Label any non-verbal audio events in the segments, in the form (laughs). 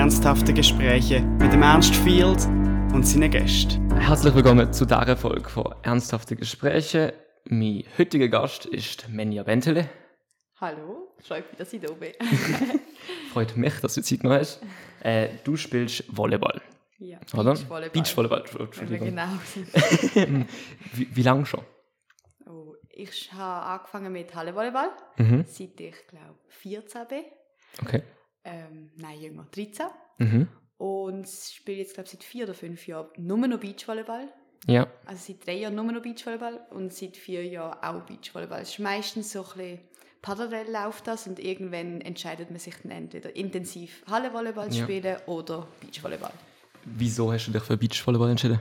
ernsthafte Gespräche mit dem Ernst Field und seinen Gästen. Herzlich willkommen zu dieser Folge von Ernsthafte Gespräche. Mein heutiger Gast ist Menja Bentele. Hallo, freut mich, dass ich da bin. (laughs) Freut mich, dass du Zeit noch hast. Äh, du spielst Volleyball, ja, oder? Beachvolleyball. Beachvolleyball, Entschuldigung. genau (laughs) sind. Wie, wie lange schon? Oh, ich habe angefangen mit Hallenvolleyball, Mhm. seit ich glaube 14 bin. Okay. Ähm, nein, jünger, 13. Mhm. Und spiele jetzt glaube seit vier oder fünf Jahren nur noch Beachvolleyball. Ja. Also seit drei Jahren nur noch Beachvolleyball und seit vier Jahren auch Beachvolleyball. Es ist meistens so ein bisschen parallel läuft das und irgendwann entscheidet man sich dann entweder intensiv Hallenvolleyball zu Ja. spielen oder Beachvolleyball. Wieso hast du dich für Beachvolleyball entschieden?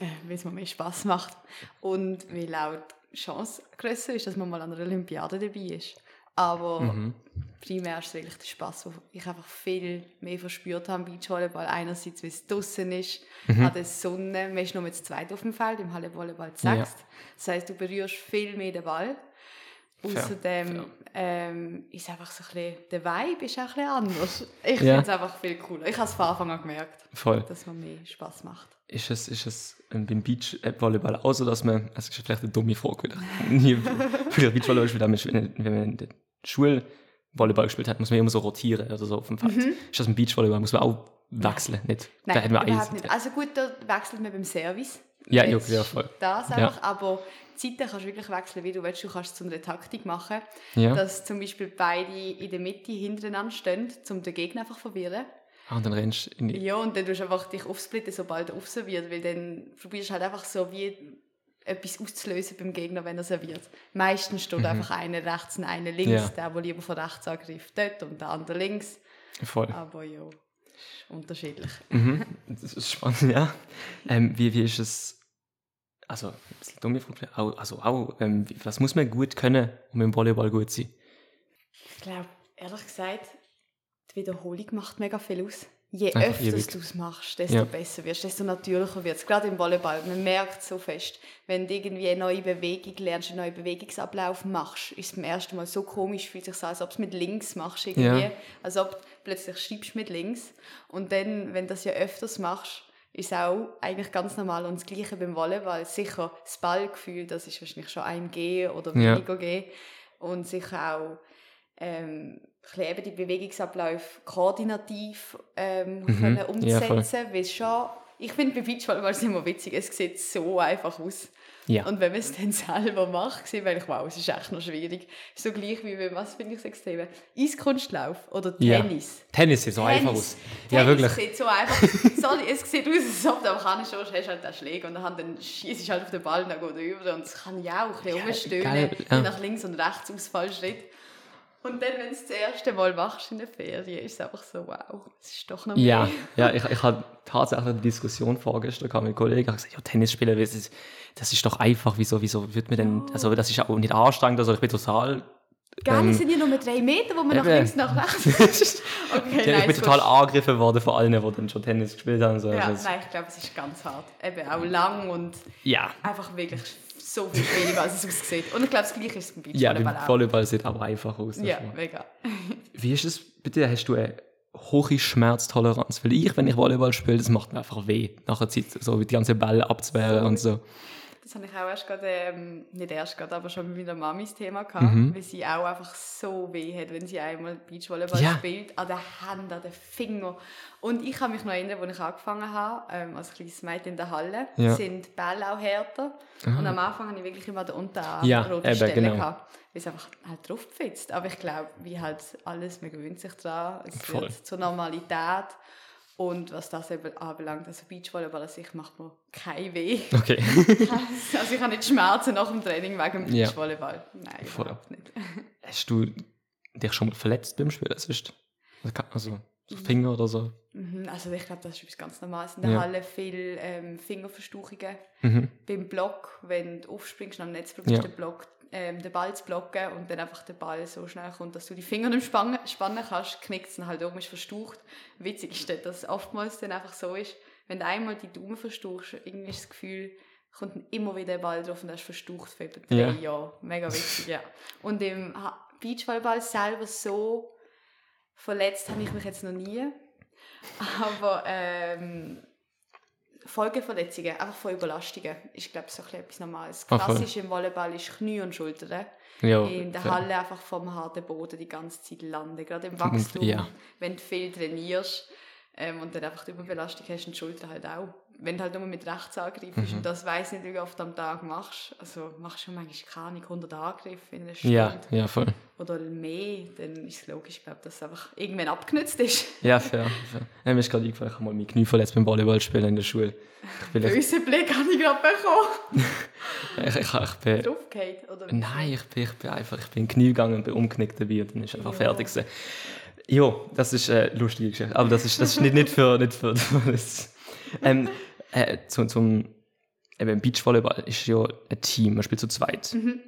äh, weil es mir mehr Spaß macht und weil auch die Chance grösser ist, dass man mal an einer Olympiade dabei ist. Aber Mhm. Primär ist es wirklich der Spaß, wo ich einfach viel mehr verspürt habe im Beachvolleyball. Einerseits, weil es draußen ist, Mhm. an der Sonne, man ist nur mit zweit auf dem Feld, im Hallenvolleyball zu Ja. Das heisst, du berührst viel mehr den Ball. Außerdem ähm, ist einfach so ein bisschen, der Vibe ist auch ein bisschen anders. (laughs) Ich Ja. finde es einfach viel cooler. Ich habe es von Anfang an gemerkt, Voll. dass man mehr Spaß macht. Ist es, ist es beim Beachvolleyball auch so, dass man, das ist vielleicht eine dumme Frage, (laughs) nie früher Beachvolleyball wenn wenn man in der Schule Volleyball gespielt hat, muss man immer so rotieren oder so auf dem Feld. Ist das im Beachvolleyball, muss man auch wechseln, nicht? Nein, da hat man überhaupt nicht. Also gut, da wechselt man beim Service. Ja, ja, ja, voll. Das Ja. einfach, aber die Zeiten kannst du wirklich wechseln, wie du willst. Du kannst es zu einer Taktik machen, Ja. dass zum Beispiel beide in der Mitte hintereinander stehen, um den Gegner einfach zu verwirren. Ah, und dann rennst du in die. Ja, und dann tust du einfach dich aufsplitten, sobald er aufserviert, weil dann probierst du halt einfach so wie etwas auszulösen beim Gegner, wenn er serviert. Meistens steht einfach einer rechts und einer links, Mhm. Ja. der, der lieber von rechts angreift, dort und der andere links. Voll. Aber ja, ist unterschiedlich. Mhm. Das ist spannend, ja. Ähm, wie, wie ist es, also, ein bisschen dumme Frage, also auch, ähm, was muss man gut können, um im Volleyball gut zu sein? Ich glaube, ehrlich gesagt, die Wiederholung macht mega viel aus. Je Einfach öfter ewig. du es machst, desto Ja. besser wirst, desto natürlicher wird es. Gerade im Volleyball, man merkt so fest, wenn du irgendwie eine neue Bewegung lernst, einen neuen Bewegungsablauf machst, ist es beim ersten Mal so komisch, fühlt sich so, als ob du es mit links machst irgendwie. Ja. Als ob du plötzlich schreibst mit links. Und dann, wenn du das ja öfters machst, ist es auch eigentlich ganz normal. Und das Gleiche beim Volleyball. Sicher das Ballgefühl, das ist wahrscheinlich schon einem G oder Ja. weniger G. Und sicher auch ähm, eben die Bewegungsabläufe koordinativ ähm, können Mhm. Ja, voll. umsetzen, weil es schon, ich finde bei Beachvolleyball ist es immer witzig, es sieht so einfach aus. Ja. Und wenn man es dann (laughs) selber macht, sehe ich, wow, es ist echt noch schwierig. Ist so gleich wie wenn, was finde ich das extrem? Eiskunstlauf oder Ja. Tennis. Tennis sieht so einfach aus. Ja, Tennis wirklich. sieht so einfach (laughs) sorry, es sieht aus, als ob du am Kann schon hast halt den Schläger und dann, schießt halt auf den Ball und dann geht er über und es kann ja auch ein bisschen rumstöhnen, geil, ja. nach links und rechts Ausfallschritt. Und dann, wenn du es das erste Mal machst in der Ferien, ist es einfach so, wow, es ist doch noch Ja, mehr. (laughs) ja ich, ich hatte tatsächlich eine Diskussion vorgestern mit einem Kollegen, ich habe gesagt, ja, Tennis spielen, das ist, das ist doch einfach, wieso, wieso wird mir denn, also das ist auch nicht anstrengend, also ich bin total, Geil, ähm, sind ja nur drei Meter, wo man nach eben. links und nach rechts. (laughs) okay, ja, ich nein, bin es total angegriffen worden von allen, die dann schon Tennis gespielt haben. So. Ja, das, nein, ich glaube, es ist ganz hart. Eben auch lang und ja, einfach wirklich so viel schwieriger, als es aussieht. Und ich glaube, das Gleiche ist beim ja, Beachvolleyball beim auch. Volleyball sieht auch einfach aus. Ja, schon. mega. (laughs) Wie ist es bei dir? Hast du eine hohe Schmerztoleranz? Weil ich, wenn ich Volleyball spiele, das macht mir einfach weh. Nach einer Zeit, so die ganze Bälle abzuwehren und so. Das habe ich auch erst gerade, ähm, nicht erst gerade, aber schon mit meiner Mami das Thema gehabt, Mhm. weil sie auch einfach so weh hat, wenn sie einmal Beachvolleyball Ja. spielt, an den Händen, an den Fingern. Und ich kann mich noch erinnern, als ich angefangen habe, ähm, als kleines Mädchen in der Halle, Ja. Sind die Bälle auch härter. Und am Anfang hatte ich wirklich immer den Unterarm Ja, rote eben, Stellen genau. gehabt, weil es einfach halt drauf. Aber ich glaube, wie halt alles, man gewöhnt sich daran, es Voll. wird zur Normalität. Und was das eben anbelangt, also Beachvolleyball an sich macht mir kein weh. Okay. (laughs) Also ich habe nicht Schmerzen nach dem Training wegen dem. Beachvolleyball. Nein, Voll. überhaupt nicht. (laughs) Hast du dich schon mal verletzt beim Spielen? Das ist, also so Finger oder so? Mhm, Also ich glaube, das ist etwas ganz Normales. In der Ja. Halle viel ähm, Fingerverstauchungen. Mhm. Beim Block, wenn du aufspringst und am Netz probierst, Ja. den, Block, ähm, den Ball zu blocken und dann einfach der Ball so schnell kommt, dass du die Finger nicht spannen, spannen kannst, knickt es dann halt oben, ist verstaucht. Witzig ist, dort, dass es oftmals dann einfach so ist, wenn du einmal die Daumen verstauchst, irgendwie ist das Gefühl, kommt dann immer wieder der Ball drauf und er ist verstaucht für etwa drei Ja. Jahre. Mega witzig, ja. Und im Beachvolleyball selber so verletzt habe ich mich jetzt noch nie. Aber ähm, Folgeverletzungen, einfach von Überlastungen, ist glaube ich so ein etwas Normales. Ah. Klassisch im Volleyball ist Knie und Schultern. Ja, in der. Halle einfach vom harten Boden die ganze Zeit landen. Gerade im Wachstum, ja. wenn du viel trainierst ähm, und dann einfach die Überbelastung hast und die Schulter halt auch. Wenn du halt nur mit rechts angreifst Mhm. und das weiss nicht, wie du oft am Tag machst, also machst du manchmal keine Ahnung, 100 Angriffe in einer Stunde Ja, ja, voll. Oder mehr, dann ist es logisch, glaub, dass es einfach irgendwann abgenutzt ist. Ja, fair. fair. Ja, mir ist gerade eingefallen, ich habe mal mein Knie verletzt beim Volleyballspielen in der Schule. Bösen Blick habe ich gerade bekommen. (laughs) ich, ich, ich bin, Draufgefallen, oder? nein, ich bin, ich bin einfach, ich bin in Knie gegangen und bin umgeknickt dabei und dann ist einfach Ja. fertig gewesen. Ja, das ist eine lustige Geschichte, aber das ist, das ist nicht, nicht für, nicht für das. (laughs) Ähm, äh, zum, zum eben Beachvolleyball ist ja ein Team, man spielt zu zweit. Mhm.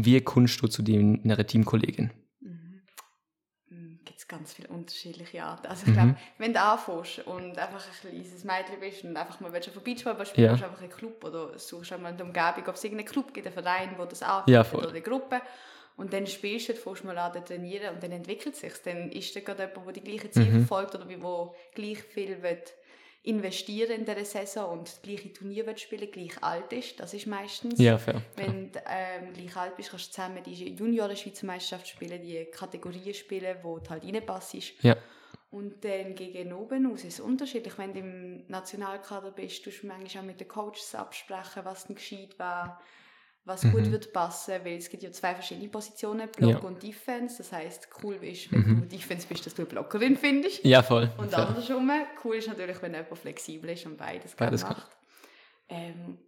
Wie kommst du zu dem, einer Teamkollegin? gibt es ganz viele unterschiedliche Arten. Also Mhm. ich glaube, wenn du anfängst und einfach ein kleines Mädchen bist und einfach mal willst du von Beachvolleyball spielen, Ja. ja. einfach einen Club oder suchst einmal eine Umgebung, ob es irgendeinen Club gibt, einen Verein, wo das Ja, anbietet voll. oder eine Gruppe. Und dann spielst du, fängst mal an zu trainieren und dann entwickelt es sich. Dann ist da gerade jemand, der die gleichen Ziele Mhm. verfolgt oder wo gleich viel will investieren in dieser Saison und das gleiche Turnier will spielen, gleich alt ist. Das ist meistens. Ja, fair. Wenn du ähm, gleich alt bist, kannst du zusammen die Junioren-Schweizer Meisterschaft spielen, die Kategorien spielen, wo du halt reinpasst. Ja. Und dann gegen oben aus ist es unterschiedlich. Wenn du im Nationalkader bist, tust du manchmal auch mit den Coaches absprechen, was dann gescheit war, was gut wird passen, weil es gibt ja zwei verschiedene Positionen, Block Mhm. Ja. und Defense. Das heißt, cool ist, wenn du Defense bist, dass du eine Blockerin findest. Ja, voll. Und fair. andersrum, cool ist natürlich, wenn jemand flexibel ist und beides, Beides macht. Ähm,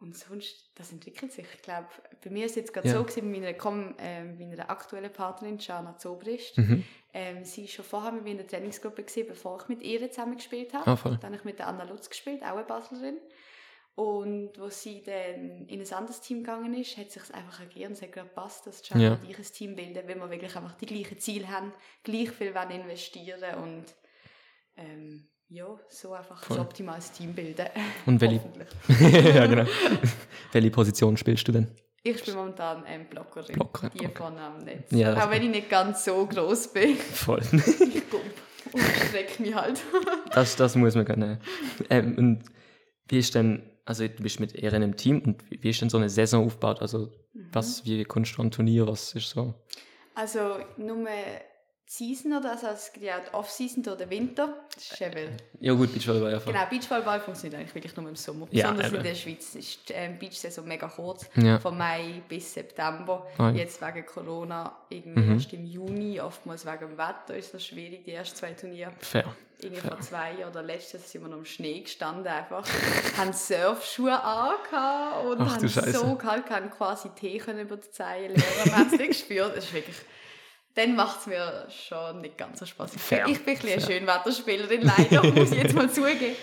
und sonst, das entwickelt sich. Ich glaube, bei mir ist es jetzt gerade Ja. so gewesen, mit meiner, ähm, meiner aktuellen Partnerin, Jana Zobrist. Mhm. Ähm, sie war schon vorher mit mir in der Trainingsgruppe, gewesen, bevor ich mit ihr zusammen gespielt habe. Ah, voll. Dann habe ich mit der Anna Lutz gespielt, auch eine Baslerin. Und wo sie dann in ein anderes Team gegangen ist, hat sich einfach ergeben und es hat gerade gepasst, dass Jana Ja. und ich ein Team bilden, weil wir wirklich einfach die gleichen Ziele haben, gleich viel wollen investieren und ähm, ja, so einfach Voll. ein optimales Team bilden. (laughs) Und welche- (laughs) ja, genau. (laughs) Welche Position spielst du denn? Ich spiele momentan ähm, Blockerin. Blockerin, Die okay. vorne am Netz. Ja, Auch wenn ich nicht ganz so groß bin. Voll. Ich gucke und strecke mich halt. Das, das muss man gerne. Ähm, und wie ist denn, also du bist mit ihr in einem Team und wie ist denn so eine Saison aufgebaut? Also was, wie kommst du an Turnier, was ist so? Also nur Season oder also es ja Off-Season oder Winter. Das ist eben, Ja gut, Beachvolleyball ja voll. genau, Beachvolleyball funktioniert eigentlich wirklich nur im Sommer. Ja, Besonders in eben. der Schweiz ist die ähm, Beach-Saison mega kurz. Ja. Von Mai bis September. Ja. Jetzt wegen Corona irgendwie Mhm. erst im Juni. Oftmals wegen dem Wetter ist das schwierig, die ersten zwei Turniere. Fair. Irgendwie vor zwei Jahren oder letztes sind wir noch im Schnee gestanden einfach. (laughs) haben Surfschuhe angehabt und Ach haben Scheiße. so kalt, haben quasi Tee können über die Zeile leeren. Man hat es nicht gespürt. Das ist wirklich... Dann macht es mir schon nicht ganz so Spaß. Fair. Ich bin ein bisschen eine. Schönwetterspielerin, leider, (laughs) muss ich jetzt mal zugeben.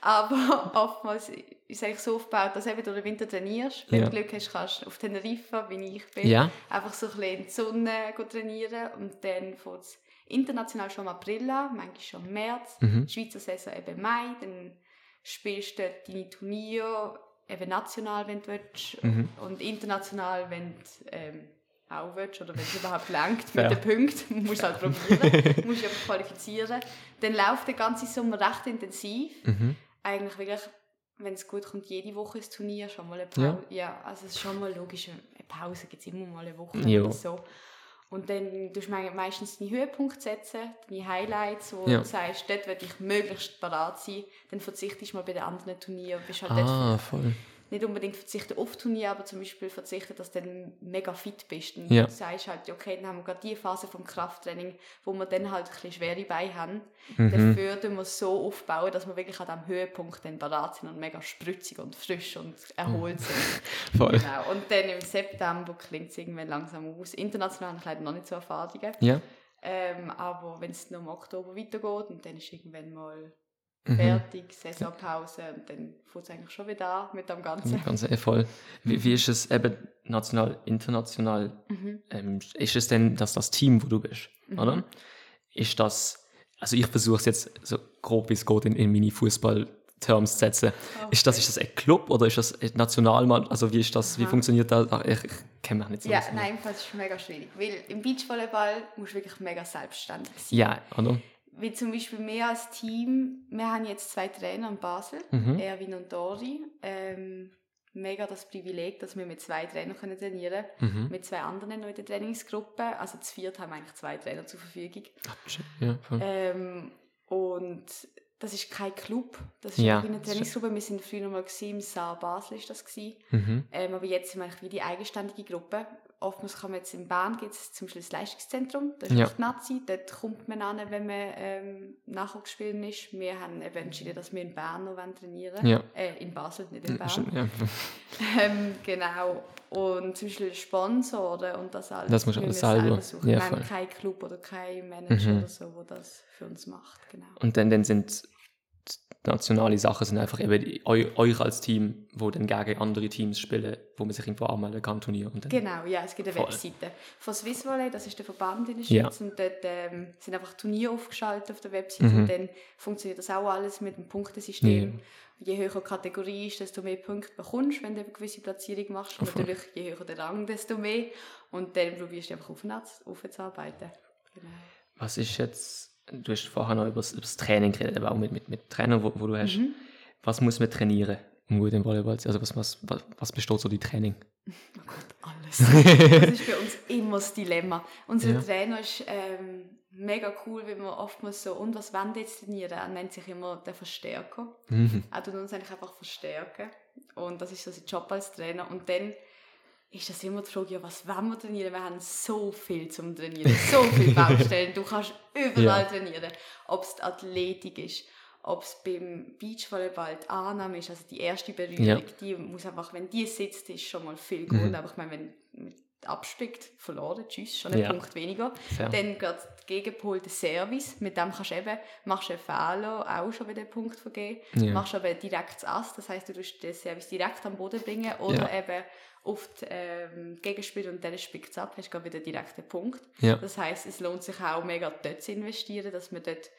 Aber oftmals ist es eigentlich so aufgebaut, dass eben durch den Winter trainierst. Wenn Ja. du Glück hast, kannst du auf Teneriffa, wie ich bin, Ja. einfach so ein bisschen in die Sonne trainieren und dann fängt es international schon im April an, manchmal schon im März, Mhm. Schweizer Saison eben Mai, dann spielst du deine Turniere, eben national, wenn du willst, Mhm. und international, wenn du ähm, auch willst, oder wenn es überhaupt Fair. mit den Punkten, (laughs) musst du halt probieren, (laughs) musst dich einfach qualifizieren. Dann läuft der ganze Sommer recht intensiv, Mhm. eigentlich wirklich, wenn es gut kommt, jede Woche ins Turnier, schon mal eine Pause. Ja, also es ist schon mal logisch, eine Pause gibt es immer mal eine Woche Jo. oder so. Und dann tust du me- meistens deine Höhepunkte setzen, deine Highlights, wo Ja. du sagst, dort will ich möglichst parat sein. Dann verzichtest du mal bei den anderen Turnieren. Bist halt dort Ah, voll. Nicht unbedingt verzichten auf Turnier, aber zum Beispiel verzichten, dass du dann mega fit bist. Und Ja. du sagst halt, okay, dann haben wir gerade die Phase vom Krafttraining, wo wir dann halt ein bisschen schwere Beine haben. Mhm. Dafür tun wir es so aufbauen, dass wir wirklich an diesem Höhepunkt dann parat sind und mega spritzig und frisch und erholt sind. (laughs) Voll. genau. Und dann im September klingt es irgendwann langsam aus. International habe ich leider noch nicht so Erfahrungen. Ja. Ähm, aber wenn es noch im Oktober weitergeht und dann ist irgendwann mal Mhm. fertig, Saisonpause und dann fängt es eigentlich schon wieder an mit dem Ganzen. Ganz eh voll. Wie, wie ist es eben national, international? Mhm. Ähm, ist es denn, dass das Team, wo du bist, oder? Ist das, also ich versuche es jetzt so grob wie es geht in, in meine Fußball-Terms zu setzen. Ist das, ist das ein Club oder ist das ein Nationalmann? Also wie ist das, wie Aha. funktioniert das? Ich, ich kenne mich nicht so Ja, nein, das ist mega schwierig. Weil im Beachvolleyball musst du wirklich mega selbstständig sein. Ja, oder? Wie zum Beispiel wir als Team, wir haben jetzt zwei Trainer in Basel, Mhm. Erwin und Dori. Ähm, mega das Privileg, dass wir mit zwei Trainern können trainieren können. Mhm. Mit zwei anderen noch in der Trainingsgruppe. Also zu viert haben wir eigentlich zwei Trainer zur Verfügung. Ja. Ähm, und das ist kein Club, das ist Ja, eine Trainingsgruppe. Wir sind früher noch mal gewesen, im Saar Basel ist das gewesen. Mhm. Ähm, aber jetzt sind wir eigentlich wie die eigenständige Gruppe. Oftmals kann man jetzt in Bern gibt es zum Beispiel das Leistungszentrum, das ist Ja. Nazi, dort kommt man an, wenn man ähm, Nachwuchsspielen ist. Wir haben eben entschieden, dass wir in Bern noch wollen trainieren Ja. Äh, in Basel, nicht in Bern. ja. (laughs) Ähm, genau. Und zum Beispiel Sponsoren und das alles. Das müssen alles wir selber. suchen. Ja, Wir haben keinen Club oder keinen Manager Mhm. oder so, der das für uns macht. Genau. Und dann, dann sind nationale Sachen sind einfach eben eu, euch als Team, wo dann gegen andere Teams spielen, wo man sich irgendwo anmelden kann, Turnier. Und Genau, ja, es gibt eine Voll. Webseite von Swiss Volley, das ist der Verband in der Ja. Schweiz und dort ähm, sind einfach Turniere aufgeschaltet auf der Webseite Mhm. und dann funktioniert das auch alles mit dem Punktesystem. Je höher die Kategorie ist, desto mehr Punkte bekommst, wenn du eine gewisse Platzierung machst. Und natürlich, je höher der Rang, desto mehr. Und dann probierst du einfach auf- aufzuarbeiten. Genau. Was ist jetzt, du hast vorher noch über das, Training geredet, aber auch mit, mit, mit Trainern, wo, wo du hast. Mhm. Was muss man trainieren, um gut im Volleyball zu sein? Also was, was, was, was besteht so die Training? Oh Gott, alles. das ist bei uns immer das Dilemma. Unser Ja. Trainer ist ähm, mega cool, weil wir oftmals so, und was wollen jetzt trainieren? Er nennt sich immer der Verstärker. Mhm. Er tut uns eigentlich einfach verstärken. Und das ist so sein Job als Trainer. Und dann ist das immer die Frage, ja, was wollen wir trainieren? Wir haben so viel zum Trainieren, so viele (laughs) Baustellen. Du kannst überall Ja. trainieren. Ob es die Athletik ist, ob es beim Beachvolleyball die Annahme ist, also die erste Berührung, Ja. die muss einfach, wenn die sitzt, ist schon mal viel gut. Mhm. Aber ich meine, wenn man abspickt, verloren, tschüss, schon ein Ja. Punkt weniger. Fair. Dann geht der gegenpolte Service, mit dem kannst du eben, machst du einen Fehler, auch schon wieder einen Punkt vergeben. Ja. Machst aber direkt das Ass, das heisst, du tust den Service direkt am Boden bringen oder Ja. eben auf die ähm, Gegenspieler und dann spickt es ab, hast du wieder direkt den Punkt. Das heisst, es lohnt sich auch mega dort zu investieren, dass man dort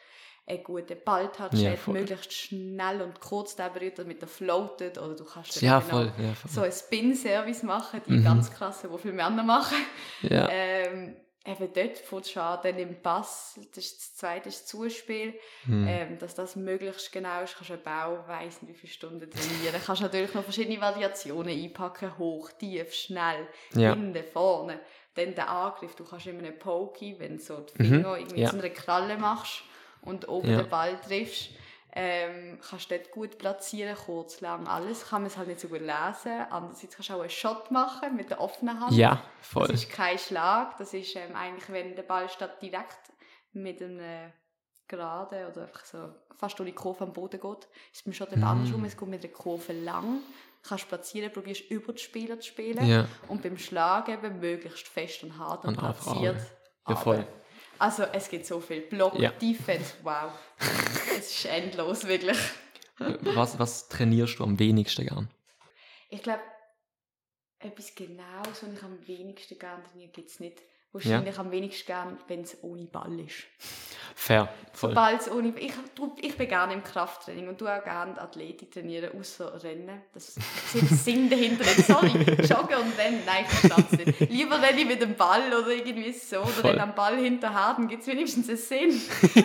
einen guten Balltouch Ja, hat, voll. möglichst schnell und kurz den berührt, damit er floatet oder du kannst Ja, eben voll. Ja, voll. so einen Spin-Service machen, die Mhm. ganz klasse, die viele Männer machen. ja. Ähm, eben dort fängt schon an, dann im Pass, das ist das zweite ist das Zuspiel, Mhm. ähm, dass das möglichst genau ist, kannst du eben auch, weiss nicht wie viele Stunden trainieren, kannst natürlich noch verschiedene Variationen einpacken, hoch, tief, schnell, Ja. hinten, vorne, dann der Angriff, du kannst immer einen Pokey, wenn du so die Mhm, Finger irgendwie ja. zu einer Kralle machst und oben Ja. den Ball triffst, ähm, kannst du dort gut platzieren, kurz, lang, alles, kann man es halt nicht so gut lesen, andererseits kannst du auch einen Shot machen mit der offenen Hand, ja, voll. das ist kein Schlag, das ist ähm, eigentlich, wenn der Ball statt direkt mit einem Gerade oder einfach so fast durch die Kurve am Boden geht, ist beim Shot eben Mm. andersrum, es geht mit der Kurve lang, kannst platzieren, probierst über die Spieler zu spielen Ja. und beim Schlag eben möglichst fest und hart und, Und platziert. Ja, voll. Also es gibt so viel Block, Ja. Defense, wow. (laughs) es ist endlos, wirklich. Was, was trainierst du am wenigsten gern? Ich glaube, etwas Genaues, was ich am wenigsten gerne trainiere, gibt es nicht. Wahrscheinlich am wenigsten gern, wenn es ohne Ball ist. Fair, voll. Sobald ohne, ich, ich bin gerne im Krafttraining und du auch gerne Athletik trainieren, außer Rennen. Das ist der Sinn dahinter nicht. Sorry, (laughs) Joggen und Rennen, nein, ich verstehe es nicht. Lieber renne ich mit dem Ball oder irgendwie so, oder Voll. renne am Ball hinterher, dann gibt es wenigstens einen Sinn.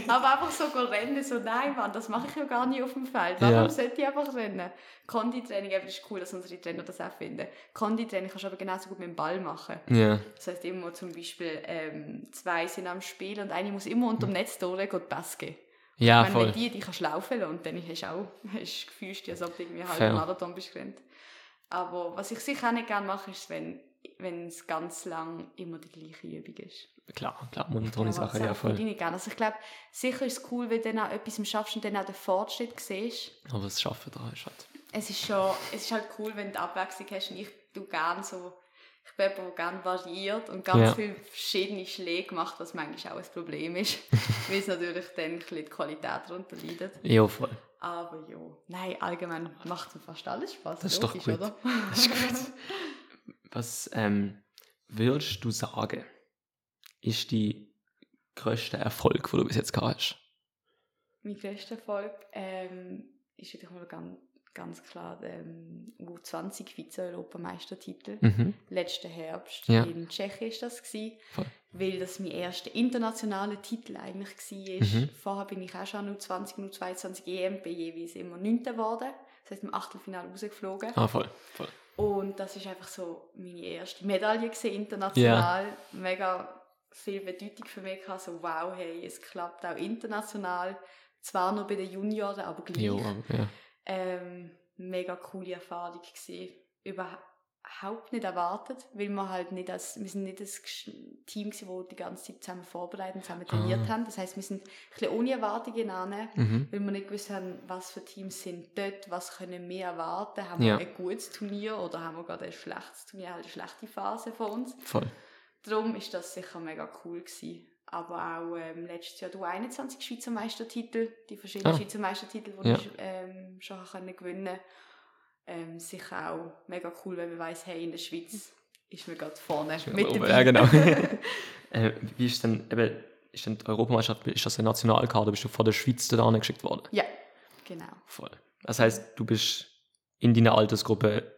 (laughs) Aber einfach so rennen, so nein, Mann, das mache ich ja gar nicht auf dem Feld. Warum Ja. sollte ich einfach rennen? Konditraining, ist cool, dass unsere Trainer das auch finden. Konditraining kannst du aber genauso gut mit dem Ball machen. Ja, Das heißt immer zum Beispiel, ähm, zwei sind am Spiel und eine muss immer unter dem Netz durch, geht geben. ja Wenn voll. du die, die kannst laufen und dann hast du auch, (laughs) hast du gefühlst, als ob du irgendwie einen Fair. halben Marathon bist gerannt. Aber was ich sicher auch nicht gerne mache, ist, wenn, wenn es ganz lang immer die gleiche Übung ist. Klar, klar, monotone das ja voll. ich gerne. Also ich glaube, sicher ist es cool, wenn du dann auch etwas schaffst und dann auch den Fortschritt siehst. Aber das Schaffen da ist halt. Es ist schon, es ist halt cool, wenn du Abwechslung hast und ich tu gerne so, ich bin der gerne variiert und ganz Ja. viele verschiedene Schläge macht, was manchmal auch ein Problem ist, (laughs) weil es natürlich dann ein bisschen die Qualität darunter leidet. Ja, voll. Aber ja, nein, allgemein macht mir fast alles Spaß. Das ist doch logisch, gut. oder? (laughs) Das ist gut. Was ähm, würdest du sagen, ist die grösste Erfolg, den du bis jetzt gehabt hast? mein größter Erfolg ähm, ist natürlich mal ganz, ganz klar der ähm, U20 Vize-Europameistertitel. Mhm. Letzten Herbst Ja. in Tschechien ist das gewesen. Voll. weil das mein erster internationaler Titel eigentlich war. Mhm. Vorher bin ich auch schon nur 20 und 22 EM, bin jeweils immer 9. geworden. Das heißt, im Achtelfinale rausgeflogen. Ah, voll, voll. Und das ist einfach so meine erste Medaille gewesen, international. Mega viel Bedeutung für mich gehabt. So, wow, hey, es klappt auch international. Zwar nur bei den Junioren, aber gleich. Jo, aber, ja. Ähm, mega coole Erfahrung gewesen. Überhaupt nicht erwartet, weil wir halt nicht als, wir sind nicht das Team gewesen, wo die ganze Zeit zusammen vorbereitet und zusammen trainiert Ah. haben. Das heißt, wir sind ein bisschen ohne Erwartungen an, Mhm. weil wir nicht gewusst haben, was für Teams sind dort, was können wir erwarten. Haben Ja. wir ein gutes Turnier oder haben wir gerade ein schlechtes Turnier, halt eine schlechte Phase von uns. Voll. Darum ist das sicher mega cool gewesen. Aber auch ähm, letztes Jahr du 21 Schweizer Meistertitel, die verschiedenen Ah. Schweizer Meistertitel, die Ja. ich ähm, schon können gewinnen ähm, Sicher auch mega cool, wenn man weiss, hey, in der Schweiz ist man gerade vorne mit dabei. Ja, genau. (laughs) (laughs) äh, wie ist denn, eben, ist denn die Europameisterschaft, ist das ein Nationalkader? Bist du von der Schweiz da geschickt worden? ja, genau. Voll. Das heißt, du bist in deiner Altersgruppe,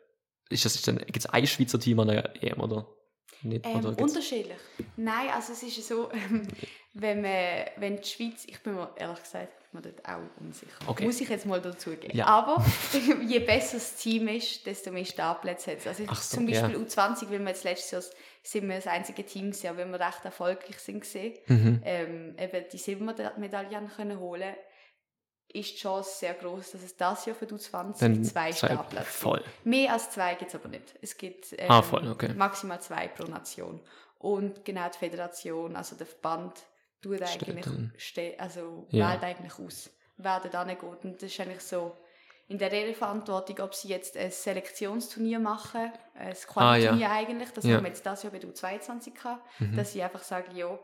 ist das, ist gibt es ein Schweizer Team an der EM, oder? Nicht, Ähm, unterschiedlich. Nein, also es ist so, (laughs) ähm, wenn, man, wenn die Schweiz, ich bin mir ehrlich gesagt, mir dort auch unsicher. Okay. Muss ich jetzt mal dazugeben. Ja. Aber (laughs) je besser das Team ist, desto mehr Startplätze hat es. Also so, zum Beispiel ja. U20, weil wir jetzt letztes Jahr sind wir das einzige Team gewesen, aber wenn wir recht erfolgreich sind gesehen, Mhm. ähm, eben die Silbermedaille haben können holen, ist die Chance sehr groß, dass es das Jahr für die U20 Dann zwei Startplätze voll. gibt. Mehr als zwei gibt es aber nicht. Es gibt ähm, Ah, voll, okay. maximal zwei pro Nation. Und genau die Föderation, also der Verband, tut eigentlich, ste also Ja. wählt eigentlich aus, wer da geht. Und das ist eigentlich so in der ihre Verantwortung, ob sie jetzt ein Selektionsturnier machen, ein Ah, ja. Qualiturnier eigentlich, das Ja. haben wir jetzt das Jahr bei der U22 gehabt, Mhm. dass sie einfach sagen, ja,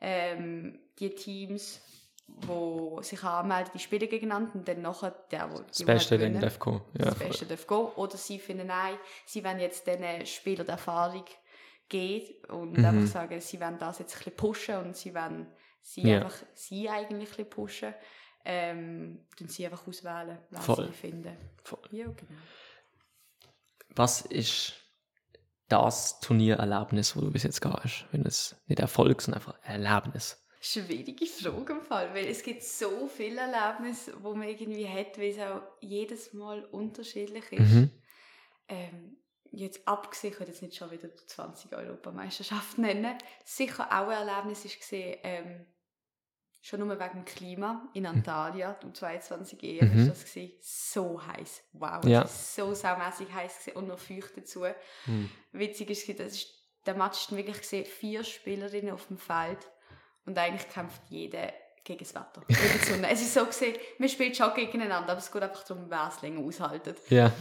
ähm, die Teams, die sich anmelden, die spielen gegeneinander und dann nachher der, wo Das die Beste dann darf kommen. Ja, das. Beste darf gehen. Oder sie finden, nein, sie wollen jetzt diesen Spielern die Erfahrung geben und Mhm. einfach sagen, sie wollen das jetzt ein bisschen pushen und sie wollen sie Ja. einfach sie eigentlich ein bisschen pushen. Ähm, dann sie einfach auswählen, was Voll. sie finden. Voll. Ja, genau. Was ist das Turniererlebnis, wo du bis jetzt gehabt hast? Wenn es nicht Erfolg, sondern einfach Erlebnis. Schwierige Frage im Fall, weil es gibt so viele Erlebnisse, wo man irgendwie hat, weil es auch jedes Mal unterschiedlich ist. Mhm. Ähm, jetzt abgesehen, ich würde jetzt nicht schon wieder die 20 Europameisterschaft nennen, sicher auch ein Erlebnis ist gesehen, ähm, schon nur wegen dem Klima in Antalya, die 22 EM Mhm. ist das gewesen, so heiß. Wow, Ja. es so saumässig heiß gewesen und noch feucht dazu. Mhm. Witzig ist, das ist, der Match dann wirklich gesehen, vier Spielerinnen auf dem Feld und eigentlich kämpft jeder gegen das Wetter, gegen die Sonne. es ist so gesehen, wir spielen schon gegeneinander, aber es geht einfach darum, wer es länger aushaltet. Ja.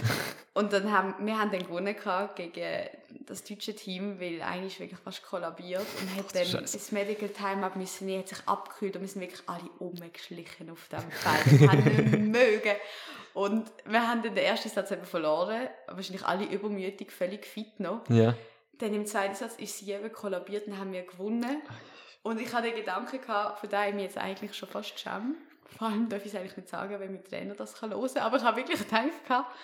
Und dann haben wir haben dann gewonnen gegen das deutsche Team, weil ist wirklich fast kollabiert und hat dann Scheiße. das Medical Timeout müssen, er hat sich abgekühlt und wir sind wirklich alle umgeschlichen auf dem (laughs) Feld. Wir haben nicht mögen. Und wir haben dann den ersten Satz eben verloren, wahrscheinlich alle übermütig, völlig fit noch. Ja. Dann im zweiten Satz ist sie eben kollabiert und haben wir gewonnen. Und ich hatte den Gedanken gehabt, von dem ich mich jetzt eigentlich schon fast schäme. Vor allem darf ich es eigentlich nicht sagen, wenn mein Trainer das kann hören kann. Aber ich habe wirklich gedacht, gehabt,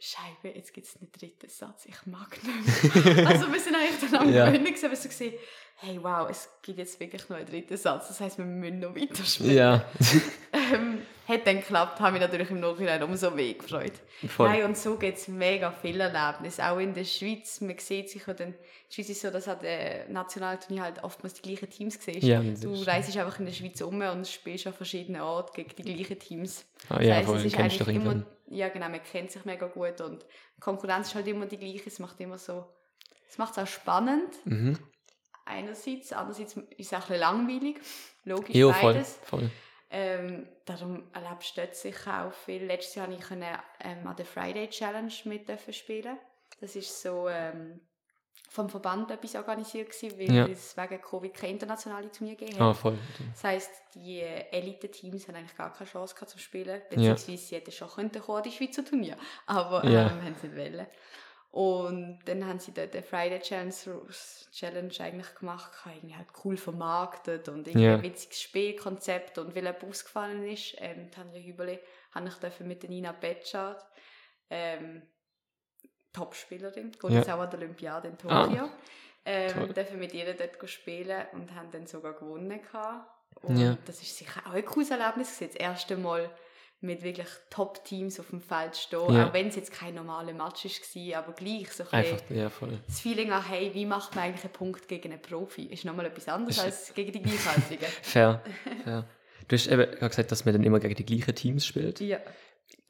Scheibe, jetzt gibt es einen dritten Satz, ich mag nicht mehr. (laughs) also wir sind eigentlich dann am Ja. Gewöhnen aber so gesehen, hey wow, es gibt jetzt wirklich noch einen dritten Satz. Das heisst, wir müssen noch weiterspielen. Ja. (laughs) Ähm, hat dann geklappt, habe mich natürlich im Nachhinein umso mehr gefreut. Voll. Nein, und so gibt es mega viele Erlebnisse. Auch in der Schweiz, man sieht sich dann, die Schweiz ist so, dass an den Nationalturnier halt oftmals die gleichen Teams siehst. Ja, du ist- reist einfach in der Schweiz um und spielst an verschiedenen Orten gegen die gleichen Teams. Ah, ja, Das voll, es ist eigentlich immer, ja genau, man kennt sich mega gut und die Konkurrenz ist halt immer die gleiche. Es macht immer so, es macht es auch spannend Mhm. einerseits, andererseits ist es auch ein bisschen langweilig, logisch Ja, voll. beides. voll. Ähm, darum erlebst du dort sicher auch viel. Letztes Jahr konnte ich ähm, an der Friday Challenge mit spielen. Das ist so ähm, vom Verband etwas organisiert gewesen, weil Ja. es wegen Covid keine internationale Turnier gegeben Ah, hat. voll. Das heisst, die Elite-Teams haben eigentlich gar keine Chance gehabt zu spielen, beziehungsweise sie hätten schon können die Schweizer Turnier, aber ähm, Ja. haben sie nicht wollen. Und dann haben sie dort den Friday Challenge, Challenge eigentlich gemacht, irgendwie halt cool vermarktet und irgendwie Ja. ein witziges Spielkonzept. Und weil er ausgefallen ist, ähm, Andrea Hübeli, habe ich mit der Nina Betschart, ähm, Topspielerin, geht Ja. jetzt auch an der Olympiade in Tokio. Ähm, dürfen mit ihr dort spielen und haben dann sogar gewonnen. Gehabt. Und Ja. das ist sicher auch ein cooles Erlebnis. Das erste Mal mit wirklich Top-Teams auf dem Feld stehen. Ja. Auch wenn es jetzt kein normaler Match war, aber gleich so ein Einfach, ja, voll. das Feeling an, hey, wie macht man eigentlich einen Punkt gegen einen Profi? Ist nochmal etwas anderes Ist- als gegen die Gleichaltrigen. (laughs) Fair, fair. Du hast eben gesagt, dass man dann immer gegen die gleichen Teams spielt. ja.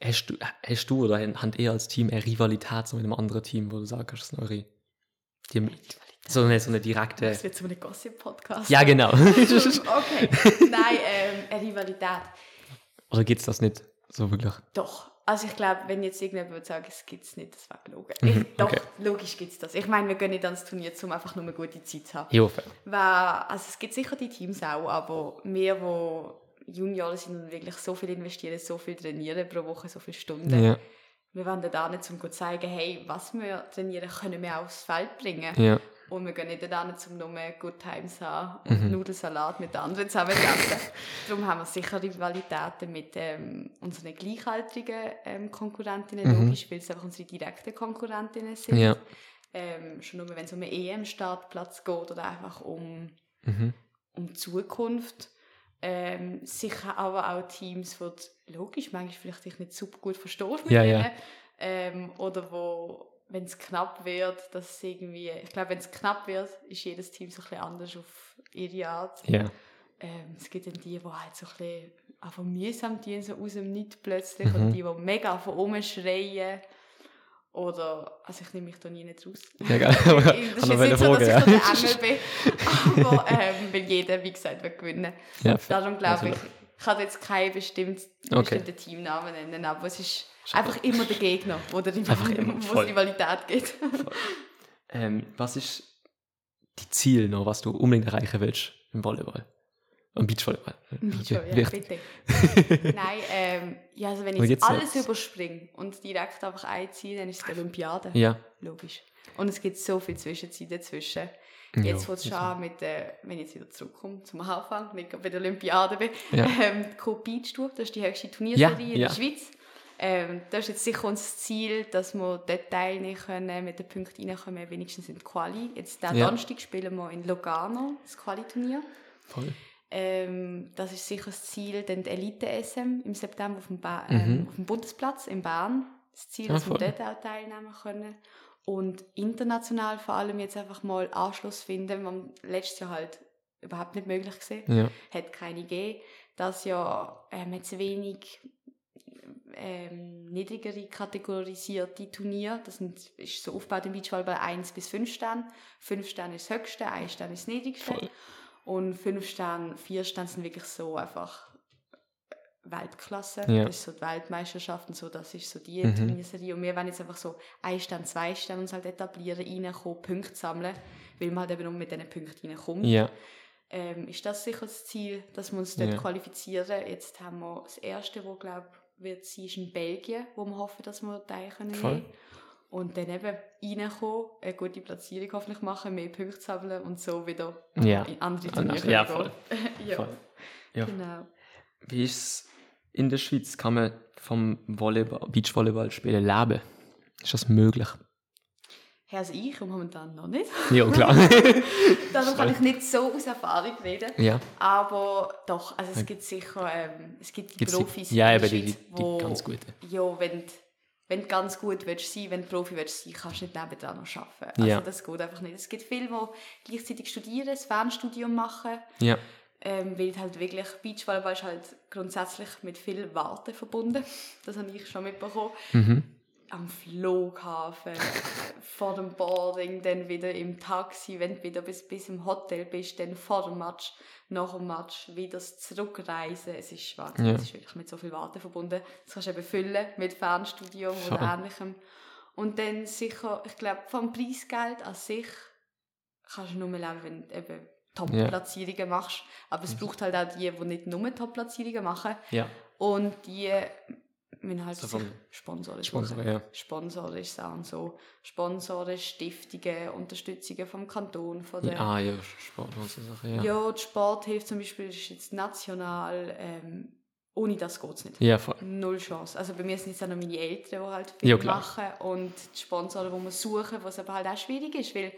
Hast du, hast du oder habt ihr als Team eine Rivalität so mit einem anderen Team, wo du sagst, das sind eure... Die, so, eine, so eine direkte... Das wird so ein Gossip-Podcast. Ja, genau. (laughs) okay. Nein, ähm, eine Rivalität. Oder gibt es das nicht so wirklich? Doch. Also ich glaube, wenn jetzt irgendjemand würde sagen, es gibt es nicht, das wäre gelogen. Mhm, Ich, doch, okay. logisch gibt es das. Ich meine, wir gehen nicht ans Turnier, um einfach nur eine gute Zeit zu haben. Ja, fair. Weil, also es gibt sicher die Teams auch, aber wir, die Junioren sind und wirklich so viel investieren, so viel trainieren pro Woche, so viele Stunden. Ja, Wir wollen da nicht, um zu zeigen, hey, was wir trainieren, können wir aufs Feld bringen. ja. Und wir gehen nicht da um nur Good Times haben Mhm. und Nudelsalat mit anderen zusammen zu essen. (laughs) Darum haben wir sicher Rivalitäten mit ähm, unseren gleichaltrigen ähm, Konkurrentinnen, Mhm. logisch, weil es einfach unsere direkten Konkurrentinnen sind. Ja. Ähm, schon nur, wenn es um einen EM-Startplatz geht oder einfach um, Mhm. um die Zukunft. Ähm, sicher aber auch Teams, wo du logisch manchmal vielleicht dich nicht super gut verstehst mit Ja, denen. ja. Ähm, oder wo, wenn es knapp wird, dass es irgendwie, ich glaube, wenn es knapp wird, ist jedes Team so ein bisschen anders auf ihre Art. Ja. Ähm, es gibt dann die, die halt so ein bisschen einfach mühsam tun, so aus dem Nichts plötzlich. Mhm. Oder die, die mega von oben schreien. Oder, also ich nehme mich da nie nicht raus. Ja, geil. (laughs) das ist jetzt nicht so, dass ich ja. da der Engel bin. Aber ähm, weil jeder, wie gesagt, will gewinnen. Ja. Darum glaube ich, Natürlich. Ich kann jetzt keinen bestimmt, Okay. bestimmten Teamnamen nennen, aber es ist einfach immer der Gegner, (laughs) wo, der es. Rivalität gibt. Ähm, was ist die Ziel noch, was du unbedingt erreichen willst im Volleyball? Im Beachvolleyball. Schon, ja, bitte. (laughs) Nein, ähm, ja, also wenn ich jetzt alles jetzt? überspringe und direkt einfach einziehe, dann ist es die Olympiade. Ja. Logisch. Und es gibt so viel Zwischenzeit dazwischen. Jetzt wird es schon an mit der, wenn ich jetzt wieder zurückkomme zum Anfang, nicht gerade bei der Olympiade bin, Ja. ähm, die das ist die höchste Turnierserie Ja, in ja. der Schweiz. Ähm, das ist jetzt sicher unser Ziel, dass wir dort teilnehmen können, mit den Punkten reinkommen, wenigstens in die Quali. Jetzt den Ja. Donnerstag spielen wir in Lugano, das Quali-Turnier. Ähm, das ist sicher das Ziel, dann die Elite-SM im September auf dem, ba ähm, auf dem Bundesplatz in Bern. Das Ziel, Mhm. Ja, dass wir dort auch teilnehmen können. Und international vor allem jetzt einfach mal Anschluss finden, was letztes Jahr halt überhaupt nicht möglich war. Ja. Hat keine gegeben. Das Jahr ähm, hat es wenig ähm, niedrigere kategorisierte Turniere. Das sind, ist so aufgebaut im Beachvolleyball 1 bis 5 Sterne. 5 Sterne ist das höchste, 1 Stern ist das niedrigste. Voll. Und 5 Sterne, 4 Sterne sind wirklich so einfach Weltklasse. Ja. Das ist so die Weltmeisterschaft und so, das ist so die Mhm. Turnierserie. Und wir wollen jetzt einfach so 1 Stern, 2 Sterne uns halt etablieren, reinkommen, Punkte sammeln, weil man halt eben nur mit diesen Punkten reinkommt Ja. ähm, ist das sicher das Ziel, dass wir uns dort Ja. qualifizieren. Jetzt haben wir das erste, wo glaube wird sein, ist in Belgien, wo wir hoffen, dass wir teil können Voll. Und dann eben reinkommen, eine gute Platzierung hoffentlich machen, mehr Punkte sammeln und so wieder Ja. in andere. Turniere Ja, voll. (laughs) ja, Voll. Ja. genau. Wie ist in der Schweiz? Kann man vom Volleyball, Beachvolleyball spielen leben? Ist das möglich? Ja, Also ich momentan noch nicht. Ja, klar. (laughs) Darum kann ich nicht so aus Erfahrung reden. ja. Aber doch, also es gibt sicher ähm, es gibt die Gibt's die- Profis ja, in der eben die- Schweiz, die- die wo- ganz guten. Ja, wenn du, wenn du ganz gut willst sein, wenn du Profi willst sein, kannst du nicht nebenan noch arbeiten. Also Ja. das geht einfach nicht. Es gibt viele, die gleichzeitig studieren, das Fernstudium machen, Ja. Ähm, weil halt wirklich Beachvolleyball ist halt grundsätzlich mit viel Warten verbunden. (laughs) Das habe ich schon mitbekommen. Mhm. Am Flughafen, (laughs) vor dem Boarding, dann wieder im Taxi, wenn du wieder bis, bis im Hotel bist, dann vor dem Match, nach dem Match, wieder das Zurückreisen. Es ist schwarz, Ja. es ist wirklich mit so viel Warten verbunden. Das kannst du eben füllen mit Fernstudium Voll. oder ähnlichem. Und dann sicher, ich glaube, vom Preisgeld an sich kannst du nur leben, wenn du eben Top-Platzierungen machst. Aber es braucht halt auch die, die nicht nur Top-Platzierungen machen. Ja. Und die müssen halt So sich sponsorisch Sponsor, ja. Sponsorisch sein, so Sponsoren, Stiftungen, Unterstützungen vom Kanton, von der ja. Ah, ja, Sport Sachen, ja. ja, die Sporthilfe zum Beispiel ist jetzt national, ähm, ohne das geht es nicht. Ja, voll. Null Chance. Also bei mir sind es auch noch meine Eltern, die halt viel Ja, machen und die Sponsoren, die wir suchen, was aber halt auch schwierig ist, weil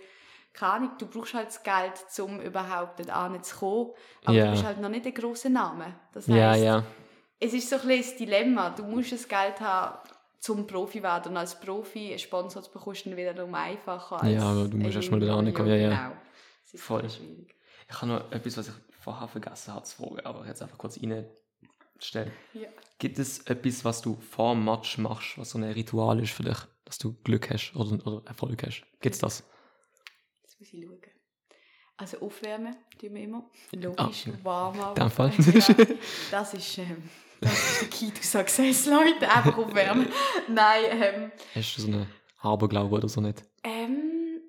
keine Ahnung, du brauchst halt das Geld, um überhaupt dort zu kommen, aber Ja. du bist halt noch nicht ein grosser Name. Das heisst, ja. es ist so ein bisschen das Dilemma. Du musst das Geld haben, zum Profi zu werden. Und als Profi einen Sponsor zu bekommen, ist dann wiederum einfacher als Ja, aber du musst ein erst mal da Junior. rankommen, ja, ja. Genau. Das ist Voll. voll schwierig. Ich habe noch etwas, was ich vorher vergessen habe zu fragen, aber jetzt einfach kurz reinstellen. Ja. Gibt es etwas, was du vor dem Match machst, was so ein Ritual ist für dich, dass du Glück hast oder, oder Erfolg hast? Gibt es das? Muss ich schauen. Also aufwärmen tun wir immer. Logisch, Ah, warm In dem Fall. Ja, (laughs) das ist, ähm, das ist der Key to Success, Leute. Einfach aufwärmen. (laughs) Nein, ähm, Hast du so einen Aberglaube oder so nicht? ähm,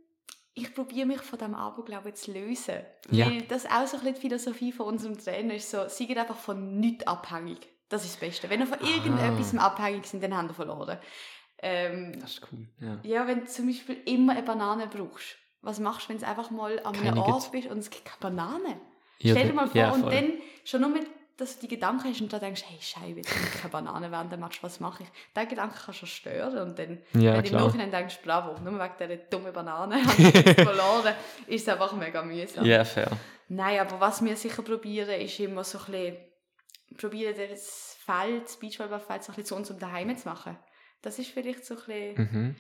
ich probiere mich von diesem Aberglauben zu lösen. Ja. Weil das auch so ein bisschen die Philosophie von unserem Trainer ist so, seid einfach von nichts abhängig. Das ist das Beste. Wenn ihr von irgendetwas abhängig sind, dann habt ihr verloren. Ähm, Das ist cool. Ja. Ja, wenn du zum Beispiel immer eine Banane brauchst. Was machst du, wenn du einfach mal an einem Ort bist und es gibt keine Banane? Ja, Stell dir mal vor, ja, und dann schon nur mit, dass du die Gedanken hast und da denkst, hey, jetzt habe ich keine Banane während dem Match, was mache ich? Der Gedanke kann schon stören und dann, Ja, wenn du im. Nachhinein denkst, bravo, nur wegen dieser dummen Banane (laughs) habe ich (laughs) verloren, ist es einfach mega mühsam. Ja, fair. Nein, aber was wir sicher probieren, ist immer so ein bisschen, probieren das Feld, das Beachvolleyballfeld so ein bisschen zu unserem Daheim zu machen. Das ist vielleicht so ein bisschen... Mhm.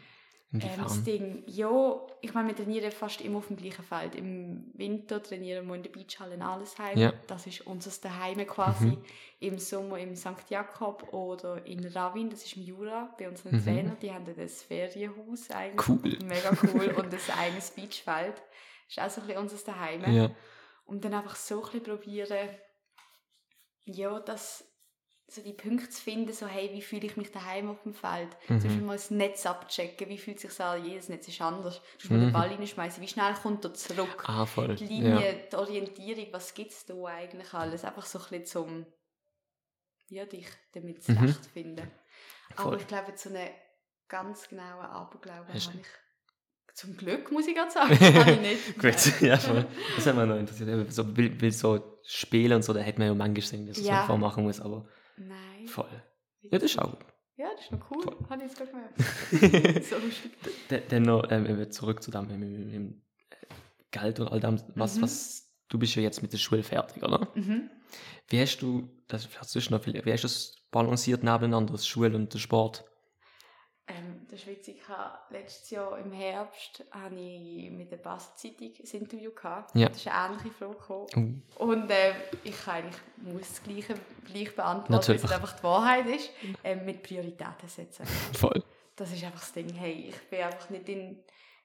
Ähm, das? Ding, ja, ich meine, wir trainieren fast immer auf dem gleichen Feld. Im Winter trainieren wir in der Beachhalle in Allesheim. Ja. Das ist unser Daheim quasi. Mhm. Im Sommer im St. Jakob oder in Ravin, das ist im Jura, bei unseren Mhm. Trainern. Die haben ein Ferienhaus eigentlich. Cool. (laughs) Mega cool. und ein eigenes Beachfeld. Das ist auch so ein bisschen unser Daheim. Ja. Und dann einfach so ein bisschen probieren, ja, das, so die Punkte zu finden, so hey, wie fühle ich mich daheim auf dem Feld? Mhm. Zum Beispiel mal das Netz abchecken, wie fühlt sich an, jedes Netz ist anders. Du musst mal den Mhm. Ball reinschmeißen, wie schnell kommt er zurück? Ah, voll. Die Linie, Ja. die Orientierung, was gibt es da eigentlich alles? Einfach so ein bisschen zum, ja, dich damit Mhm. zurechtfinden. Aber Voll. ich glaube, so einen ganz genauen Aberglauben habe ich zum Glück, muss ich gerade (laughs) sagen, habe ich nicht. (laughs) Gut, ja, voll. Das hat mich noch interessiert. So, will, will so spielen und so, da hätte man ja manchmal gesehen, dass man Ja. so vormachen muss, aber Nein. voll. Ja, das ist auch gut. Ja, das ist noch cool. Voll. Habe ich jetzt gerade (laughs) gemerkt. so lustig. D- Dann noch ähm, zurück zu dem mit, mit, mit Geld und all dem. Was, Mhm. was, du bist ja jetzt mit der Schule fertig, oder? Mhm. Wie hast du, das hast du noch viel, wie hast du das balanciert nebeneinander, das Schule und der Sport? Ähm, das ist witzig. Ich habe letztes Jahr im Herbst habe ich mit der Basel-Zeitung ein Interview gehabt. Ja. Das ist eine ähnliche Frage. Uh, Und äh, ich kann eigentlich muss das Gleiche gleich beantworten, Natürlich. weil es einfach die Wahrheit ist. Ähm, mit Prioritäten setzen. (laughs) voll. Das ist einfach das Ding. Hey, ich bin einfach nicht in,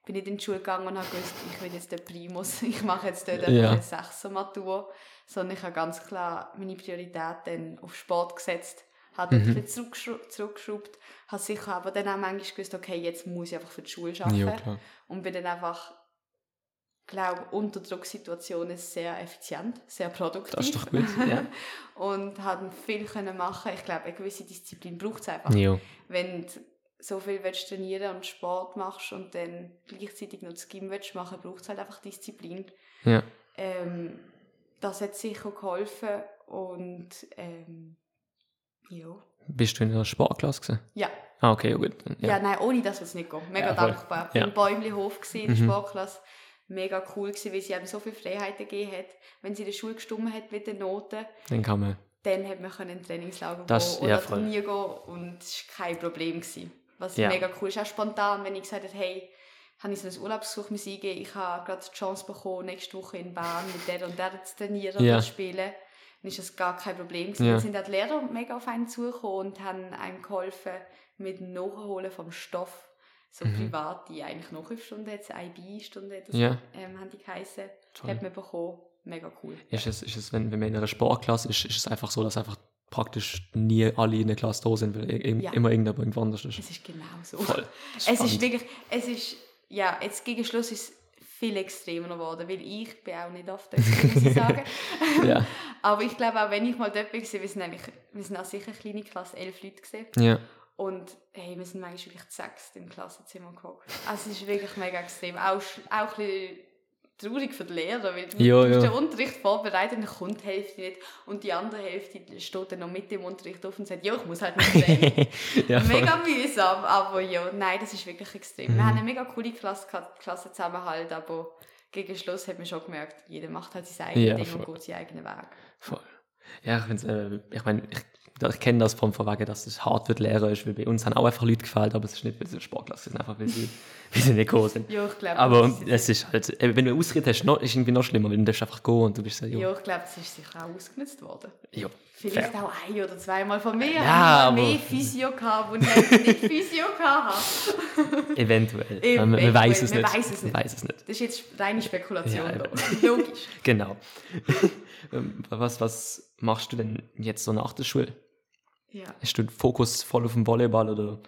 bin nicht in die Schule gegangen und habe gewusst, ich will jetzt der Primus. (laughs) Ich mache jetzt dort Ja. eine Sechser-Matur. Sondern ich habe ganz klar meine Prioritäten auf Sport gesetzt. Habe Mhm. ein bisschen zurückgeschraubt. Habe sicher aber dann auch manchmal gewusst, okay, jetzt muss ich einfach für die Schule arbeiten. Ja. Und bin dann einfach, glaube unter Drucksituationen sehr effizient, sehr produktiv. Das ist doch gut, ja. (laughs) und habe viel können machen. Ich glaube, eine gewisse Disziplin braucht es einfach. Ja. Wenn du so viel willst trainieren und Sport machst und dann gleichzeitig noch das Gym willst machen, braucht es halt einfach Disziplin. Ja. Ähm, das hat sicher geholfen und ähm, ja. Bist du in der Sportklasse gewesen? Ja. Ah, okay, ja, gut. Ja. Ja. nein, ohne das wird es nicht gehen. Mega Ja, dankbar. Ja. Im Bäumlihof gesehen, in der Mhm. Sportklasse. Mega cool gewesen, weil sie eben so viele Freiheiten gegeben hat. Wenn sie in der Schule gestummen hat mit den Noten, Dann kann man. dann hat man in Trainingslager Das- gehen ja, oder voll. trainieren gehen und es war kein Problem. Gewesen. Was Ja. mega cool ist. Auch spontan, wenn ich gesagt habe, hey, habe ich so einen Urlaubsbesuch müssen eingeben, ich habe gerade die Chance bekommen, nächste Woche in Bern mit der und der zu trainieren Ja. oder zu spielen, dann ist das gar kein Problem. Ja. Dann sind auch die Lehrer mega auf einen zugekommen und haben einem geholfen mit dem Nachholen vom Stoff. So Mhm. private, eigentlich Nachhilfestunden, jetzt IB-Stunden, das Ja. ähm, haben die geheißen, Toll. hat man bekommen. Mega cool. Ist es, ist es wenn, wenn man in einer Sportklasse ist, ist es einfach so, dass einfach praktisch nie alle in der Klasse da sind, weil Ja. immer irgendjemand irgendwo anders ist. Es ist genau so. Voll. Es ist wirklich, es ist, ja, jetzt gegen Schluss ist es viel extremer geworden, weil ich bin auch nicht oft dort, muss ich (laughs) sagen. Ja. Aber ich glaube auch, wenn ich mal dort bin, wir sind eigentlich, wir sind auch sicher eine kleine Klasse, elf Leute gesehen. Ja. Und hey, wir sind manchmal wirklich sechs im Klassenzimmer gehockt. Also es ist wirklich mega extrem. Auch, auch ein bisschen traurig für die Lehrer, weil du Ja, den Unterricht vorbereiten dann kommt die Hälfte nicht und die andere Hälfte steht dann noch mit dem Unterricht auf und sagt, ja, ich muss halt nicht sehen. (laughs) ja, mega mühsam, aber ja, nein, das ist wirklich extrem. Mhm. Wir haben eine mega coole Klasse, Klasse zusammenhalt, aber gegen Schluss hat man schon gemerkt, jeder macht halt sein eigenes Ja, Ding voll. und geht seinen eigenen Weg. Voll. Ja, ich äh, ich meine, ich, ich kenne das von vorweg, dass es hart für die Lehrer ist, weil bei uns haben auch einfach Leute gefällt, aber es ist nicht, weil sie Sportklasse sind, einfach weil sie, (laughs) weil sie nicht gekommen sind. Ja, ich glaube, Aber es ist halt, wenn du Ausritt hast, noch, ist irgendwie noch schlimmer, weil du darfst einfach gehen und du bist so, ja, jo, ich glaube, das ist sicher auch ausgenutzt worden. jo, Vielleicht fair. auch ein oder zweimal von mir. Ja, Ja, aber- mehr Physio gehabt, ich nicht Physio hatte. (laughs) Eventuell. Eventuell, Man, man weiß es man nicht. weiß es nicht. Man weiß es nicht. Das ist jetzt reine Spekulation. Ja. (laughs) Logisch. Genau. Ähm, was, was machst du denn jetzt so nach der Schule? Ja. Hast du den Fokus voll auf den Volleyball oder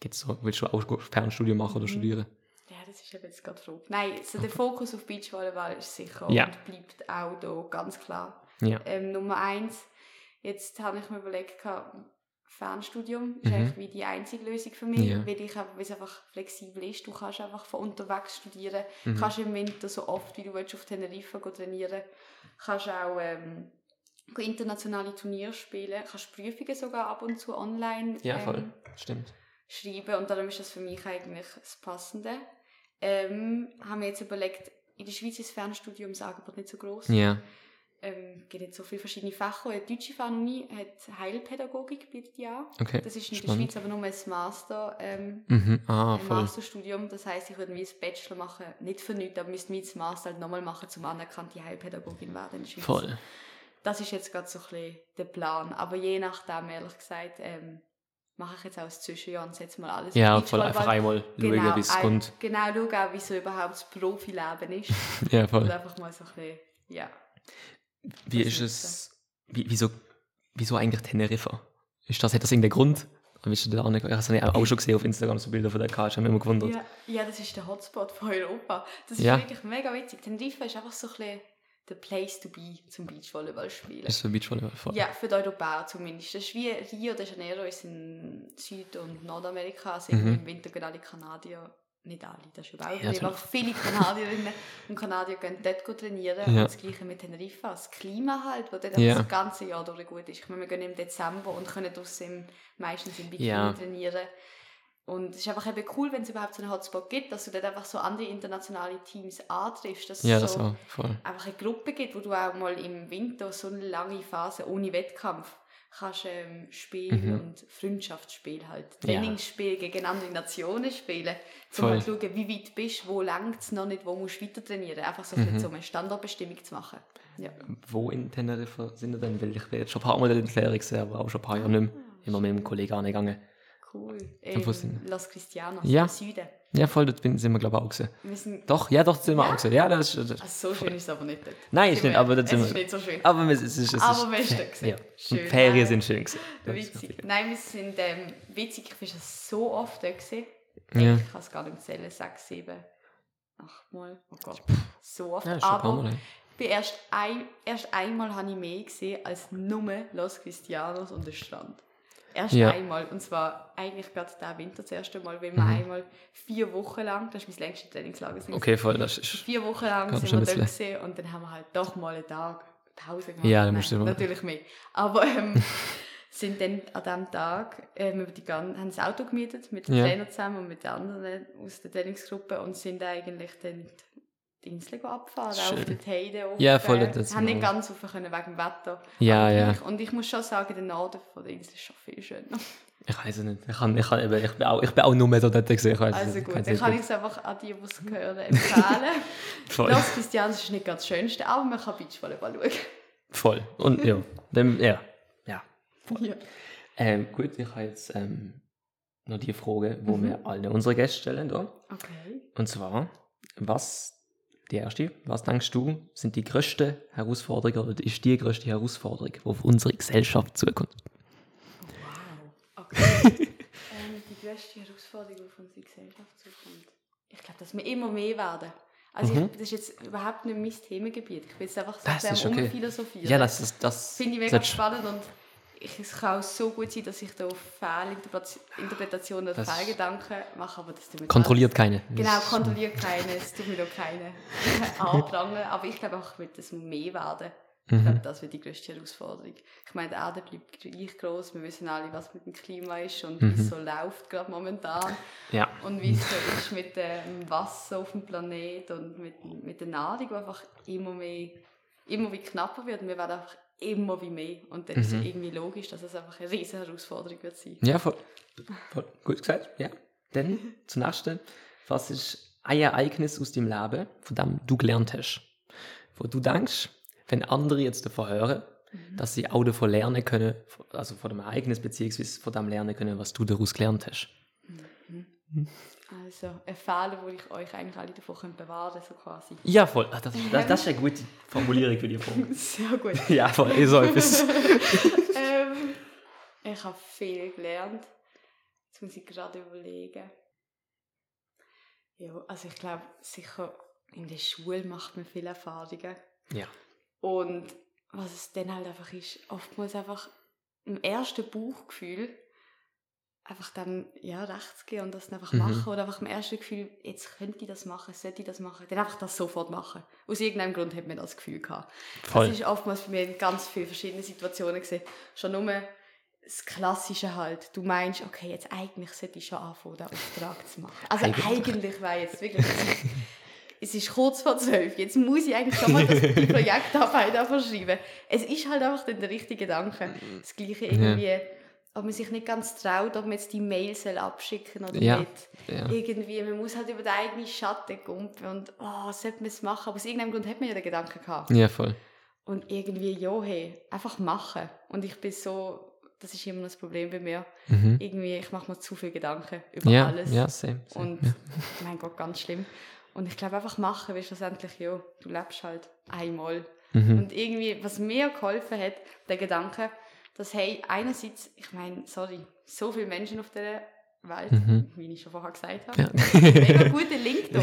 geht's so, willst du auch Fernstudium machen oder Mhm. studieren? Ja, das ist eben jetzt gerade Frage. Nein, so der Fokus auf Beachvolleyball ist sicher Ja. und bleibt auch da, ganz klar. Ja. Ähm, Nummer eins, jetzt habe ich mir überlegt, Fernstudium ist Mhm. eigentlich wie die einzige Lösung für mich, Ja. weil, ich, weil es einfach flexibel ist. Du kannst einfach von unterwegs studieren, Mhm. kannst im Winter so oft, wie du willst, auf Teneriffa trainieren, kannst auch ähm, internationale Turniere spielen, kannst Prüfungen sogar ab und zu online Ja, ähm, voll. Stimmt. schreiben und darum ist das für mich eigentlich das Passende. Ähm, haben wir jetzt überlegt, in der Schweiz ist das Fernstudium das Angebot nicht so groß. Ja. Ähm, gibt nicht so viele verschiedene Fächer. Die deutsche Fernuni hat Heilpädagogik bietet ja. Okay. Das ist in Spannend. der Schweiz aber nur ein Master, ähm, Mhm. Ah, ein voll. Masterstudium. Das heißt, ich würde wie ein Bachelor machen, nicht für nichts, aber müsste das Master halt nochmal machen, zum anerkannte Heilpädagogin werden in der Schweiz. Voll. Das ist jetzt gerade so ein bisschen der Plan. Aber je nachdem, ehrlich gesagt, ähm, mache ich jetzt auch das Zwischenjahr und setze mal alles Ja, voll einfach einmal schauen, wie es kommt. Genau, schauen wie so überhaupt das Profileben ist. (laughs) Ja, Und voll. einfach mal so ein bisschen, ja. Wie das ist es, wie, wieso, wieso eigentlich Teneriffa? Ist das, hat das irgendeinen Grund? Bist du da auch nicht, ich habe es auch schon gesehen auf Instagram, so Bilder von der Karte, ich habe mich immer gewundert. ja. Ja, das ist der Hotspot von Europa. Das ist Ja. wirklich mega witzig. Teneriffa ist einfach so ein bisschen der Place to be zum Beachvolleyball spielen. Ist so Beachvolleyball voll. Ja, für die Europäer zumindest. Das ist wie Rio de Janeiro ist in Süd- und Nordamerika, sind Mhm. im Winter gehen alle Kanadier, nicht alle, das ist überhaupt Ja, nicht, aber viele Kanadierinnen und Kanadier gehen dort trainieren. Ja. Und das gleiche mit Teneriffa, das Klima halt, wo dort Ja. das ganze Jahr durch gut ist. Ich meine, wir gehen im Dezember und können draussen meistens im Bikini Ja. trainieren. Und es ist einfach eben cool, wenn es überhaupt so einen Hotspot gibt, dass du dort einfach so andere internationale Teams antriffst. Dass Ja, es das so auch, voll. einfach eine Gruppe gibt, wo du auch mal im Winter so eine lange Phase ohne Wettkampf kannst ähm, Spiel Mhm. und Freundschaftsspiel halt, Ja. Trainingsspiel gegen andere Nationen spielen, um mal zu schauen, wie weit bist, wo langt es noch nicht, wo musst du weiter trainieren, einfach so, Mhm. mhm. so eine Standardbestimmung zu machen. Ja. Wo in Teneriffa sind wir denn? Weil ich bin jetzt schon ein paar Mal in der Erklärung gesehen, aber auch schon ein paar Jahre nicht mehr. Immer mit dem Kollegen angegangen. Cool. Und wo sind Ähm, Los Cristianos Ja. im Süden. Ja, voll, dort sind wir, glaube ich, auch. Wir sind, Doch, ja, doch, sind wir Ja? auch gesehen. Ja, das ist. Das, also so schön ist es aber nicht dort. Nein, ist Sind nicht, wir- aber dort es sind ist wir. nicht so schön. Aber es, es ist. Es Aber ist, wir haben es gesehen. Ja. Schön. Und Ferien sind schön gewesen. Ist Witzig. Nein, wir sind ähm, witzig, ich war so oft da. Gewesen. Ja. Ich kann es gar nicht zählen, sechs, sieben, acht Mal. Oh Gott, so oft. Ja, ist schon Aber Mal. ich bin erst, ein, erst einmal habe ich mehr gesehen als nur Los Cristianos und der Strand. Erst Ja. einmal. Und zwar eigentlich gerade diesen Winter das erste Mal, weil wir Mhm. einmal vier Wochen lang, das ist mein längstes Trainingslager, Okay, voll, das ist. vier Wochen lang sind wir dort gewesen, und dann haben wir halt doch mal einen Tag Pause gemacht. Ja, dann Nein, musst du mal- Natürlich mehr. Aber ähm, (laughs) sind dann an diesem Tag, ähm, über die gan- haben das Auto gemietet mit dem Ja. Trainer zusammen und mit den anderen aus der Trainingsgruppe und sind eigentlich dann die Insel abfahren, auch auf Schön. der Teide. Auf, Ja, voll, äh, das haben nicht ganz rauf können wegen dem Wetter. Ja, ja. Und ich muss schon sagen, der Norden von der Insel ist schon viel schöner. Ich weiß es nicht. Ich, kann, ich, kann, eben, ich, bin auch, ich bin auch nur mehr so dort gesehen. Ich weiss Also nicht. gut, dann kann ich es einfach an die, die es hören, empfehlen. (laughs) Voll. Los Christians ist nicht ganz das Schönste, aber man kann Beachvolleyball schauen. Voll. Und ja, dann, ja. ja. Ja. Ähm, gut, ich habe jetzt ähm, noch die Frage, wo Mhm. wir alle unsere Gäste stellen. Da. Okay. Und zwar, was, die erste, was denkst du, sind die größten Herausforderungen oder ist die größte Herausforderung, die auf unsere Gesellschaft zukommt? Wow. Okay. (laughs) ähm, die größte Herausforderung, die auf unsere Gesellschaft zukommt. Ich glaube, dass wir immer mehr werden. Also Mhm. ich, das ist jetzt überhaupt nicht mein Themengebiet. Ich bin jetzt einfach so sehr okay. Umphilosophieren. Ja, das ist das. finde ich mega spannend und ich, es kann auch so gut sein, dass ich da Fehlinterpretationen oder Fehlgedanken mache, aber das tut mir Kontrolliert keine. Genau, kontrolliert keine, es tut mir doch keine (laughs) anprangern. Aber ich glaube auch, wird das mehr werden. Ich Mhm. glaube, das wird die größte Herausforderung. Ich meine, die Erde bleibt gleich groß. Wir wissen alle, was mit dem Klima ist und Mhm. wie es so läuft gerade momentan. Ja. Und wie es so ist mit dem Wasser auf dem Planet und mit, mit der Nahrung, die einfach immer mehr, immer wie knapper wird. Und wir werden einfach immer wie mehr. Und dann ist Mhm. es irgendwie logisch, dass es einfach eine riesige Herausforderung wird sein. Ja, voll. voll. Gut gesagt, ja. Dann (laughs) zum nächsten. Was ist ein Ereignis aus deinem Leben, von dem du gelernt hast? Wo du denkst, wenn andere jetzt davon hören, dass sie auch davon lernen können, also von dem Ereignis beziehungsweise von dem lernen können, was du daraus gelernt hast. Also, ein Fehler, wo ich euch eigentlich alle davon bewahren könnte, so quasi. Ja, voll. Ah, Das ist, das, das ist eine gute (laughs) Formulierung für die Frage. (laughs) Sehr gut. (laughs) Ja, voll. Ist so etwas. ähm, ich habe viel gelernt. Jetzt muss ich gerade überlegen. Ja, also ich glaube, sicher in der Schule macht man viele Erfahrungen. Ja. Und was es dann halt einfach ist, oftmals einfach im ersten Bauchgefühl einfach dann ja, rechts gehen und das einfach Mhm. machen. Oder einfach im ersten Gefühl, jetzt könnte ich das machen, sollte ich das machen. Dann einfach das sofort machen. Aus irgendeinem Grund hat man das Gefühl gehabt. Voll. Das ist oftmals bei mir in ganz vielen verschiedenen Situationen gesehen. Schon nur das Klassische halt. Du meinst, okay, jetzt eigentlich sollte ich schon anfangen, den Auftrag zu machen. Also Eigentlich. eigentlich, wäre jetzt wirklich... (laughs) es ist kurz vor zwölf. Jetzt muss ich eigentlich schon mal das, (laughs) die Projektarbeit verschreiben. Es ist halt einfach dann der richtige Gedanke. Das Gleiche irgendwie, ob man sich nicht ganz traut, ob man jetzt die Mail soll abschicken oder Ja. nicht. Ja. Irgendwie, man muss halt über den eigenen Schatten kumpen und oh, sollte man es machen. Aber aus irgendeinem Grund hat man ja den Gedanken gehabt. ja, voll. Und irgendwie, ja, hey, einfach machen. Und ich bin so, das ist immer noch das Problem bei mir. Mhm. Irgendwie, ich mache mir zu viel Gedanken über Ja, alles. ja, same. same. Und, ja. (laughs) mein Gott, ganz schlimm. Und ich glaube, einfach machen, weil schlussendlich, ja, du lebst halt einmal. Mhm. Und irgendwie, was mir geholfen hat, der Gedanke, dass, hey, einerseits, ich meine, sorry, so viele Menschen auf der Welt, Mhm. wie ich schon vorher gesagt habe, Ja. (laughs) mega guter Link da.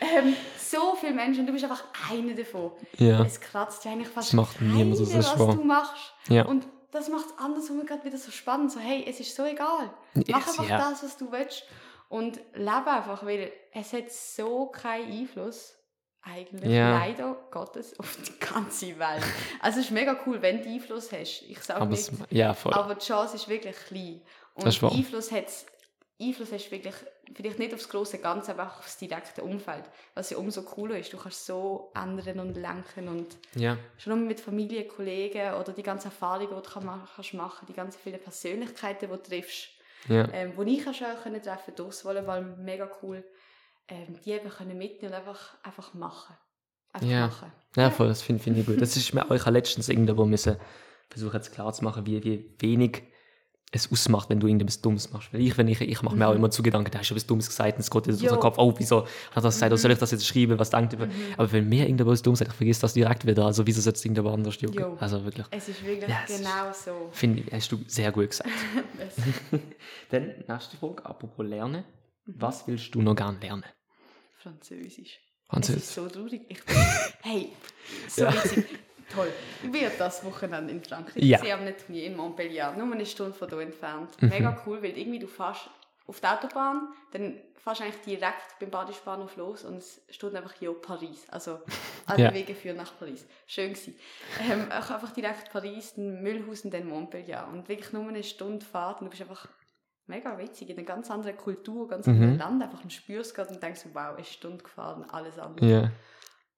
ähm, so viele Menschen, du bist einfach einer davon. ja. Es kratzt ja eigentlich fast Das macht keiner, ist was wahr. du machst. Ja. Und das macht es andersrum gerade wieder so spannend. So, hey, es ist so egal. Yes, Mach einfach ja. das, was du willst. Und lebe einfach, weil es hat so keinen Einfluss, eigentlich, Ja. leider Gottes, auf die ganze Welt. Also es ist mega cool, wenn du Einfluss hast. Ich sage Aber nicht, es, ja, voll. aber die Chance ist wirklich klein. Und. Einfluss, hat's, Einfluss hast du wirklich, vielleicht nicht aufs große Ganze, aber auch aufs direkte Umfeld. Was ja umso cooler ist. Du kannst so ändern und lenken und ja. schon nur mit Familie, Kollegen oder die ganzen Erfahrungen, die du kann ma- kannst machen die ganzen vielen Persönlichkeiten, die du triffst, Ja. ähm, die ich auch schon treffen durchs Volleyball, mega cool, ähm, die eben können mitnehmen und einfach, einfach machen. Einfach Ja. machen. Ja, voll, das finde find ich gut. Das ist mir euch letztens irgendwo müssen versuchen jetzt klar zu machen, wie, wie wenig es ausmacht, wenn du irgendetwas Dummes machst. Weil ich, wenn ich, ich mache mir auch immer zu Gedanken, da hast du etwas Dummes gesagt und es geht jetzt Mhm. Aus dem Kopf, oh, wieso hat das gesagt, oder soll ich das jetzt schreiben, was denkt über. Aber wenn mir irgendetwas Dummes sagt, ich vergesse das direkt wieder, also wieso soll es irgendjemand anders jucken? Jo. Also wirklich, Es ist wirklich Ja, es ist- genau so. finde ich, hast du sehr gut gesagt. (laughs) Es- (laughs) Dann, nächste Frage, apropos Lernen. Mhm. Was willst du noch gerne lernen? Französisch. Es Französisch. ist so traurig. Ich bin, (laughs) hey, so Ja. witzig. Toll. Ich bin das Wochenende in Frankreich. Ja. Ich am Turnier in Montpellier, nur eine Stunde von hier entfernt. Mhm. Mega cool, weil irgendwie du fährst auf die Autobahn, dann fährst du eigentlich direkt beim Badisbahnhof los und es steht einfach hier Paris. Also (laughs) alle Ja. Wege führen nach Paris. Schön gewesen. Ähm, auch einfach direkt Paris, dann Mühlhausen, dann Montpellier. Und wirklich nur eine Stunde Fahrt und du bist einfach mega witzig, in einer ganz anderen Kultur, ganz Mhm. anderen Land. Einfach und spürst gerade und denkst, wow, eine Stunde gefahren, alles anders. Ja.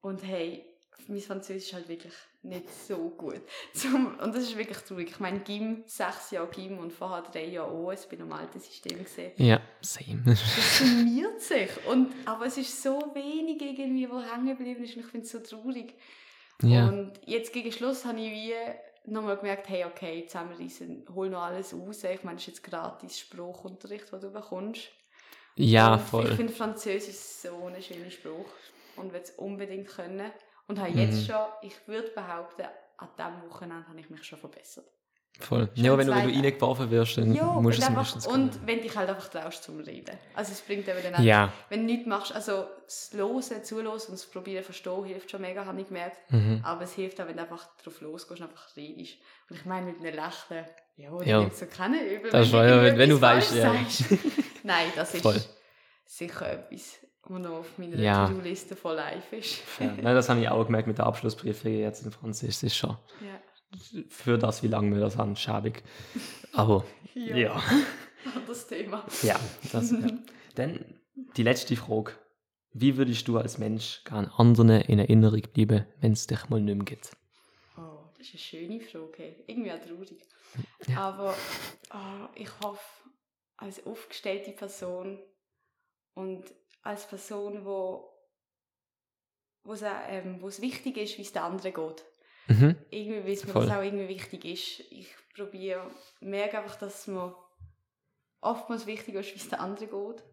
Und hey, mein Französisch ist halt wirklich nicht so gut. (laughs) Zum, und das ist wirklich traurig. Ich meine, Gim, sechs Jahre Gim und vorher drei Jahre OS, bin im alten System gesehen. Ja, same. Das summiert sich. Und, aber es ist so wenig irgendwie, wo hängen geblieben ist und ich finde es so traurig. ja. Und jetzt gegen Schluss habe ich wie nochmal gemerkt, hey, okay, zusammenreißen, hol noch alles raus. Ich meine, es ist jetzt gratis Spruchunterricht, den du bekommst. ja, Und voll. Ich finde Französisch so einen schönen Spruch und will es unbedingt können. Und habe Mhm. jetzt schon, ich würde behaupten, an diesem Wochenende habe ich mich schon verbessert. Voll. Ja, wenn du, wenn du reingeworfen wirst, dann Ja, musst du und, es einfach, meistens und wenn dich halt einfach traust zum Reden. Also es bringt eben dann auch, Ja. wenn du nichts machst, also das Hören, Zuhören und das Probieren verstehen hilft schon mega, habe ich gemerkt. Mhm. Aber es hilft auch, wenn du einfach drauf losgehst und einfach redest. Und ich meine, mit einem Lächeln, ja, Ja. ja. nimmt so keinen übel. Das ist wenn ja, wenn- wenn du weißt, ja. (laughs) Nein, das ist Voll. sicher etwas, was noch auf meiner Ja. To-Do-Liste von live ist. Ja, nein, das habe ich auch gemerkt mit der Abschlussprüfung jetzt in Französisch. Das ist schon Ja. Für das, wie lange wir das haben, schäbig. Aber Ja. ja. (laughs) Anderes Thema. Ja, das, ja. Dann die letzte Frage. Wie würdest du als Mensch gern anderen in Erinnerung bleiben, wenn es dich mal nicht mehr gibt? Oh, das ist eine schöne Frage. Irgendwie auch traurig. Aber oh, ich hoffe, als aufgestellte Person und als Person, wo wo es, ähm, wichtig ist, wie es den anderen geht. Mhm. Irgendwie, weil es mir Voll. das auch irgendwie wichtig ist. Ich probiere, merke einfach, dass mir oftmals wichtiger ist, wie es den anderen geht,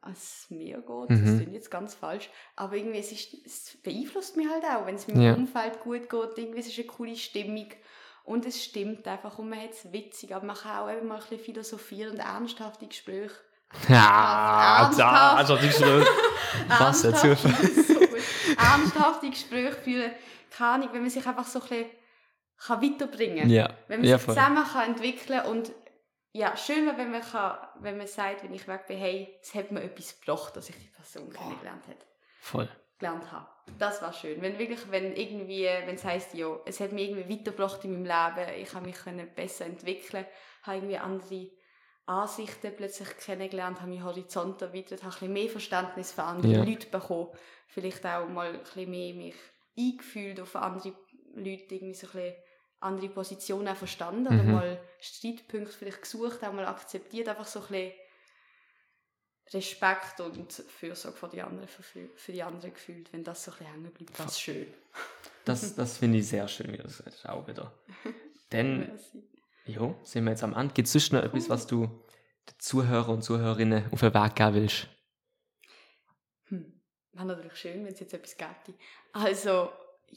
als mir geht. Das Mhm. klingt jetzt ganz falsch. Aber irgendwie, es, ist, es beeinflusst mich halt auch, wenn es meinem Ja. Umfeld gut geht. Irgendwie, es ist eine coole Stimmung. Und es stimmt einfach und man hat es witzig. Aber man kann auch eben mal ein bisschen philosophieren und ernsthafte Gespräche. (laughs) Ja, da, also die Schrift. (laughs) Was gut. (laughs) ernsthafte Gespräche führen. Keine Ahnung, wenn man sich einfach so ein bisschen kann weiterbringen kann. Ja, Wenn man ja, sich zusammen kann entwickeln und ja, schön wäre, wenn man, kann, wenn man sagt, wenn ich weg bin, hey, es hat mir etwas gebracht, dass ich die Person kennengelernt habe. Voll. Gelernt habe. Das war schön. Wenn wirklich, wenn irgendwie, wenn es heisst, ja, es hat mich irgendwie weitergebracht in meinem Leben, ich habe mich können besser entwickeln, habe irgendwie andere Ansichten plötzlich kennengelernt, habe meinen Horizont erweitert, habe ein bisschen mehr Verständnis für andere Ja. Leute bekommen, vielleicht auch mal ein bisschen mehr mich eingefühlt auf andere Leute, irgendwie so ein bisschen andere Positionen verstanden oder Mhm. mal Streitpunkte vielleicht gesucht, auch mal akzeptiert, einfach so ein bisschen Respekt und Fürsorge für die anderen, für, für die anderen gefühlt, wenn das so ein bisschen hängen bleibt, das ist schön. Das, das finde ich sehr schön, wie du das sagst, auch wieder. (laughs) Merci. jo, sind wir jetzt am Ende. Gibt es sonst noch etwas, was du den Zuhörer und Zuhörerinnen auf den Weg geben willst? Wäre natürlich schön, wenn es jetzt etwas gäbe. Also,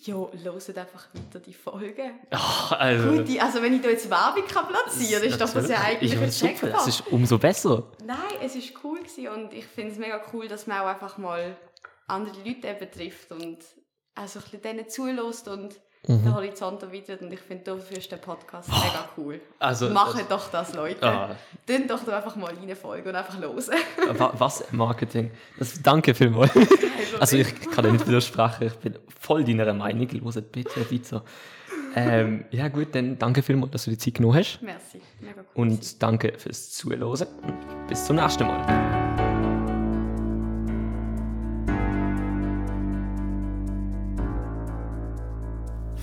ja, hört einfach weiter die Folgen. Ach, also, Gute, also wenn ich da jetzt Werbung kann platzieren kann, ist doch das ja eigentlich ich ein super. Das ist umso besser. Nein, es ist cool gewesen und ich finde es mega cool, dass man auch einfach mal andere Leute eben trifft und also ein bisschen denen zulässt und Mhm. den Horizont erweitert und ich finde, dafür ist der Podcast mega cool. Also, Macht doch das, Leute. Ah. Tönt doch da einfach mal reinfolgen und einfach hören. Wa- Was Marketing? Das, danke vielmals. (laughs) Also ich kann dir nicht widersprechen, ich bin voll deiner Meinung. Hört bitte weiter. Ähm, ja gut, dann danke vielmals, dass du die Zeit genommen hast. Merci, mega cool. Und danke fürs Zuhören. Bis zum nächsten Mal.